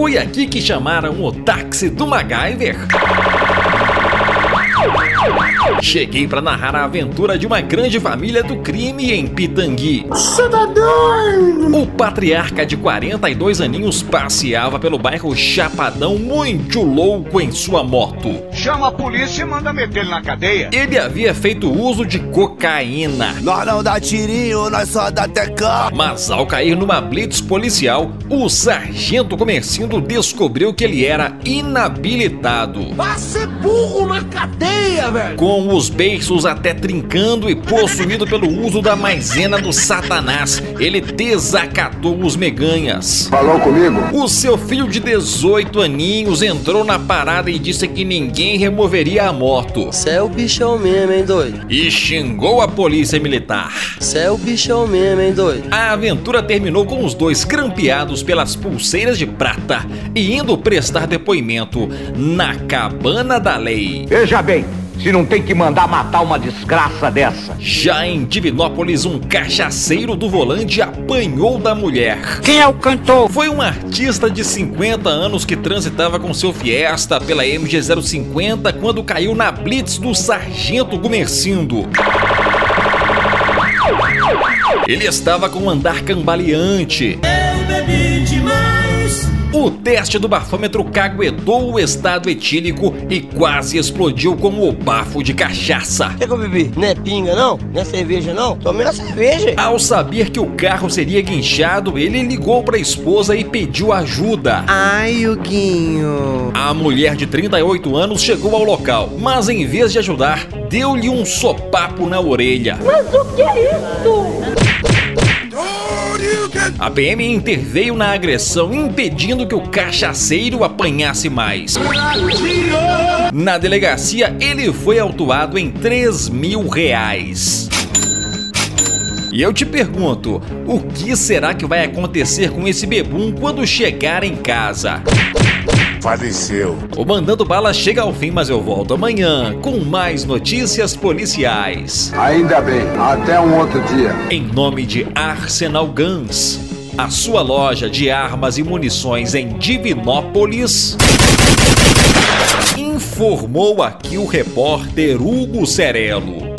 Foi aqui que chamaram o táxi do MacGyver. Cheguei para narrar a aventura de uma grande família do crime em Pitangui. Cidadão! O patriarca de 42 aninhos passeava pelo bairro Chapadão muito louco em sua moto. Chama a polícia e manda meter ele na cadeia. Ele havia feito uso de cocaína. Nós não dá tirinho, nós só dá tecão. Mas ao cair numa blitz policial, o sargento Comercindo descobriu que ele era inabilitado. Vai ser burro na cadeia, velho! Com os beiços até trincando e possuído pelo uso da maisena do satanás, ele desacatou os meganhas. Falou comigo? O seu filho de 18 aninhos entrou na parada e disse que ninguém removeria a moto. Cê é o bichão mesmo, hein, doido? E xingou a polícia militar. Cê é o bichão mesmo, hein, doido? A aventura terminou com os dois grampeados pelas pulseiras de prata e indo prestar depoimento na cabana da lei. Veja bem, se não tem que mandar matar uma desgraça dessa. Já em Divinópolis, um cachaceiro do volante apanhou da mulher. Quem é o cantor? Foi um artista de 50 anos que transitava com seu Fiesta pela MG 050 quando caiu na blitz do Sargento Gumercindo. Ele estava com um andar cambaleante. Eu bebi demais. O teste do bafômetro caguetou o estado etílico e quase explodiu com o bafo de cachaça. O que, que eu bebi? Não é pinga, não? Não é cerveja, não? Tomei uma cerveja. Ao saber que o carro seria guinchado, ele ligou para a esposa e pediu ajuda. Ai, Huguinho. A mulher de 38 anos chegou ao local, mas em vez de ajudar, deu-lhe um sopapo na orelha. Mas o que é isso? A PM interveio na agressão, impedindo que o cachaceiro apanhasse mais. Na delegacia, ele foi autuado em 3 mil reais. E eu te pergunto, o que será que vai acontecer com esse bebum quando chegar em casa? Faleceu. O Mandando Bala chega ao fim, mas eu volto amanhã com mais notícias policiais. Ainda bem. Até um outro dia. Em nome de Arsenal Guns, a sua loja de armas e munições em Divinópolis. Informou aqui o repórter Hugo Cerelo.